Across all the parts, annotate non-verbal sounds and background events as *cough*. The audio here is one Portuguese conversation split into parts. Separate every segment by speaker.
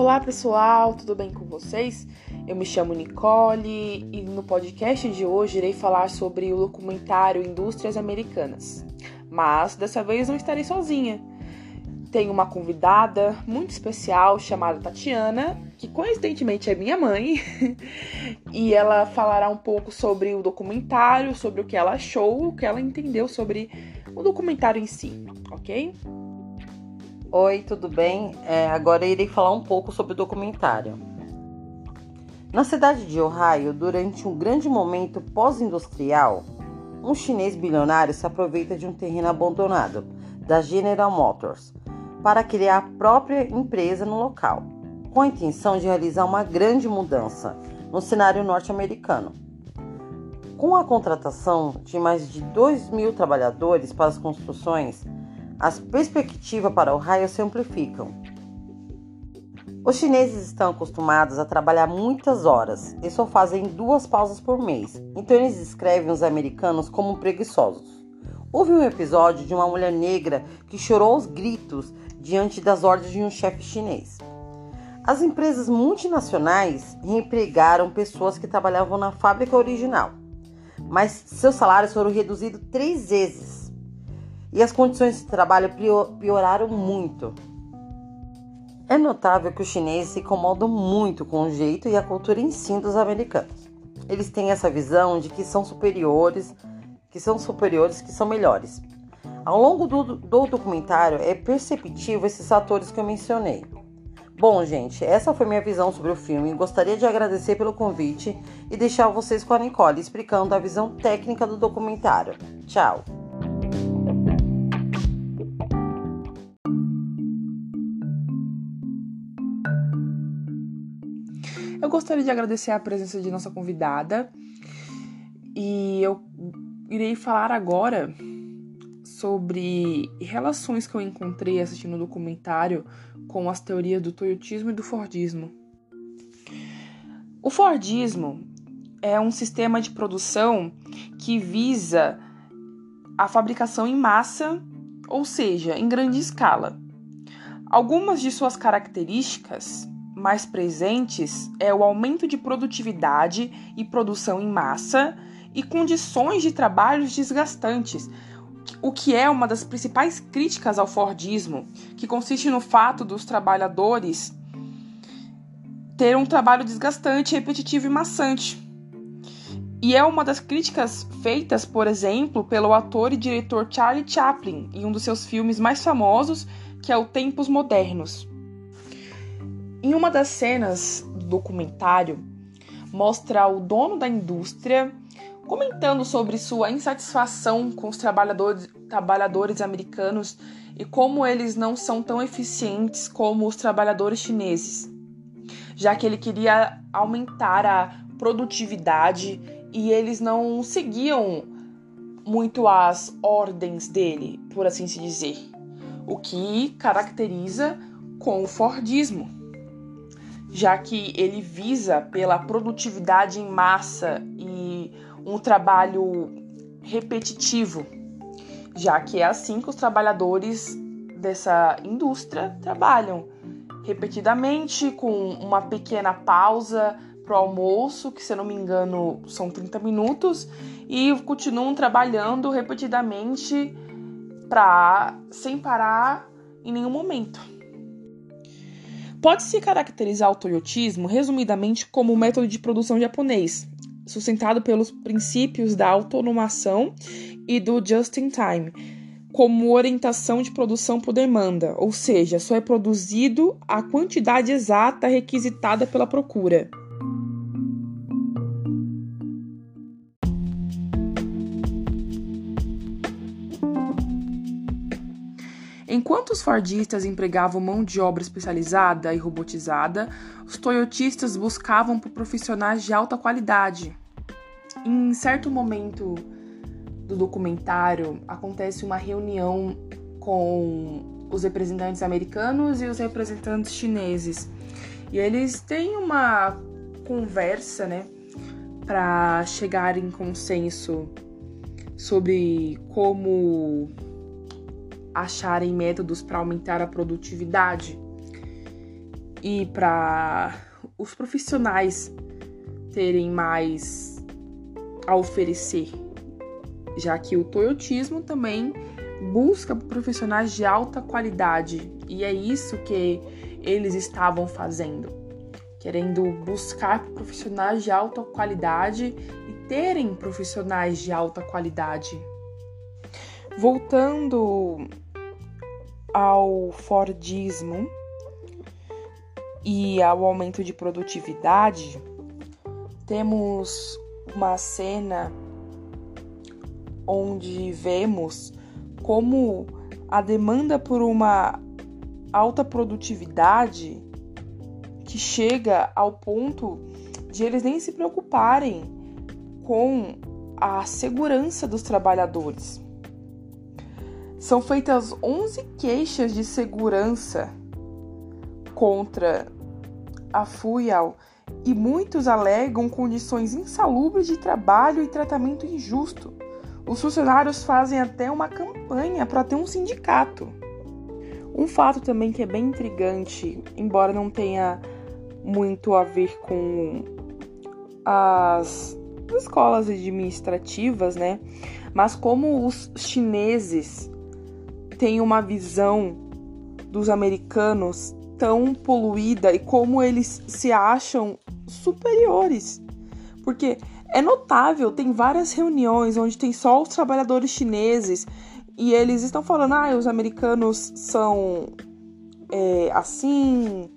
Speaker 1: Olá pessoal, tudo bem com vocês? Eu me chamo Nicole e no podcast de hoje irei falar sobre o documentário Indústrias Americanas. Mas dessa vez não estarei sozinha. Tenho uma convidada muito especial chamada Tatiana, que coincidentemente é minha mãe, *laughs* e ela falará um pouco sobre o documentário, sobre o que ela achou, o que ela entendeu sobre o documentário em si, ok?
Speaker 2: Oi, tudo bem? É, agora irei falar um pouco sobre o documentário. Na cidade de Ohio, durante um grande momento pós-industrial, um chinês bilionário se aproveita de um terreno abandonado da General Motors para criar a própria empresa no local, com a intenção de realizar uma grande mudança no cenário norte-americano. Com a contratação de mais de 2 mil trabalhadores para as construções, as perspectivas para o raio se amplificam. Os chineses estão acostumados a trabalhar muitas horas e só fazem duas pausas por mês, então eles descrevem os americanos como preguiçosos. Houve um episódio de uma mulher negra que chorou aos gritos diante das ordens de um chefe chinês. As empresas multinacionais reempregaram pessoas que trabalhavam na fábrica original, mas seus salários foram reduzidos três vezes e as condições de trabalho pioraram muito. É notável que os chineses se incomodam muito com o jeito e a cultura em si dos americanos. Eles têm essa visão de que são superiores, que são superiores, que são melhores. Ao longo do, do documentário é perceptível esses fatores que eu mencionei. Bom, gente, essa foi minha visão sobre o filme. Gostaria de agradecer pelo convite e deixar vocês com a Nicole explicando a visão técnica do documentário. Tchau!
Speaker 1: Eu gostaria de agradecer a presença de nossa convidada e eu irei falar agora sobre relações que eu encontrei assistindo o documentário com as teorias do toyotismo e do fordismo. O fordismo é um sistema de produção que visa a fabricação em massa, ou seja, em grande escala. Algumas de suas características mais presentes é o aumento de produtividade e produção em massa e condições de trabalho desgastantes, o que é uma das principais críticas ao Fordismo, que consiste no fato dos trabalhadores ter um trabalho desgastante, repetitivo e maçante. E é uma das críticas feitas, por exemplo, pelo ator e diretor Charlie Chaplin em um dos seus filmes mais famosos, que é o Tempos Modernos. Em uma das cenas do documentário, mostra o dono da indústria comentando sobre sua insatisfação com os trabalhadores, trabalhadores americanos e como eles não são tão eficientes como os trabalhadores chineses, já que ele queria aumentar a produtividade e eles não seguiam muito as ordens dele, por assim se dizer, o que caracteriza com o Fordismo já que ele visa pela produtividade em massa e um trabalho repetitivo, já que é assim que os trabalhadores dessa indústria trabalham repetidamente, com uma pequena pausa para o almoço, que se eu não me engano são 30 minutos, e continuam trabalhando repetidamente para sem parar em nenhum momento. Pode-se caracterizar o toyotismo resumidamente como um método de produção japonês, sustentado pelos princípios da autonomação e do just-in-time, como orientação de produção por demanda, ou seja, só é produzido a quantidade exata requisitada pela procura. Enquanto os fordistas empregavam mão de obra especializada e robotizada, os toyotistas buscavam por profissionais de alta qualidade. Em certo momento do documentário, acontece uma reunião com os representantes americanos e os representantes chineses. E eles têm uma conversa, né, para chegar em consenso sobre como acharem métodos para aumentar a produtividade. e para os profissionais terem mais a oferecer, já que o toyotismo também busca profissionais de alta qualidade e é isso que eles estavam fazendo, querendo buscar profissionais de alta qualidade e terem profissionais de alta qualidade. Voltando ao Fordismo e ao aumento de produtividade, temos uma cena onde vemos como a demanda por uma alta produtividade que chega ao ponto de eles nem se preocuparem com a segurança dos trabalhadores. São feitas 11 queixas de segurança contra a FUIAL e muitos alegam condições insalubres de trabalho e tratamento injusto. Os funcionários fazem até uma campanha para ter um sindicato. Um fato também que é bem intrigante, embora não tenha muito a ver com as escolas administrativas, né? Mas como os chineses têm uma visão dos americanos tão poluída e como eles se acham superiores. Porque é notável, tem várias reuniões onde tem só os trabalhadores chineses e eles estão falando, ah, os americanos são é, assim,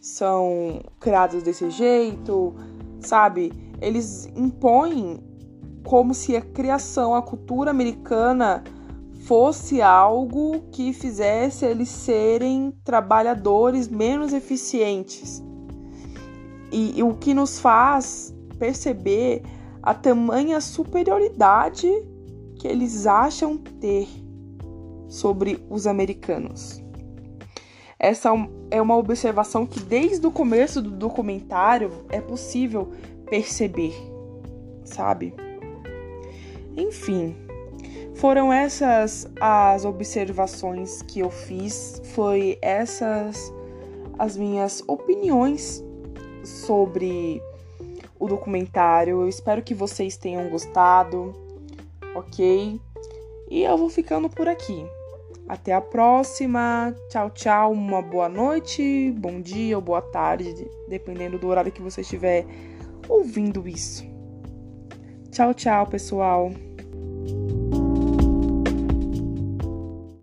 Speaker 1: são criados desse jeito, sabe? Eles impõem como se a criação, a cultura americana fosse algo que fizesse eles serem trabalhadores menos eficientes. E, e o que nos faz perceber a tamanha superioridade que eles acham ter sobre os americanos. Essa é uma observação que desde o começo do documentário é possível perceber, sabe? Enfim, foram essas as observações que eu fiz, foi essas as minhas opiniões sobre o documentário. Eu espero que vocês tenham gostado, ok? E eu vou ficando por aqui. Até a próxima. Tchau, tchau. Uma boa noite, bom dia ou boa tarde, dependendo do horário que você estiver ouvindo isso. Tchau, tchau, pessoal.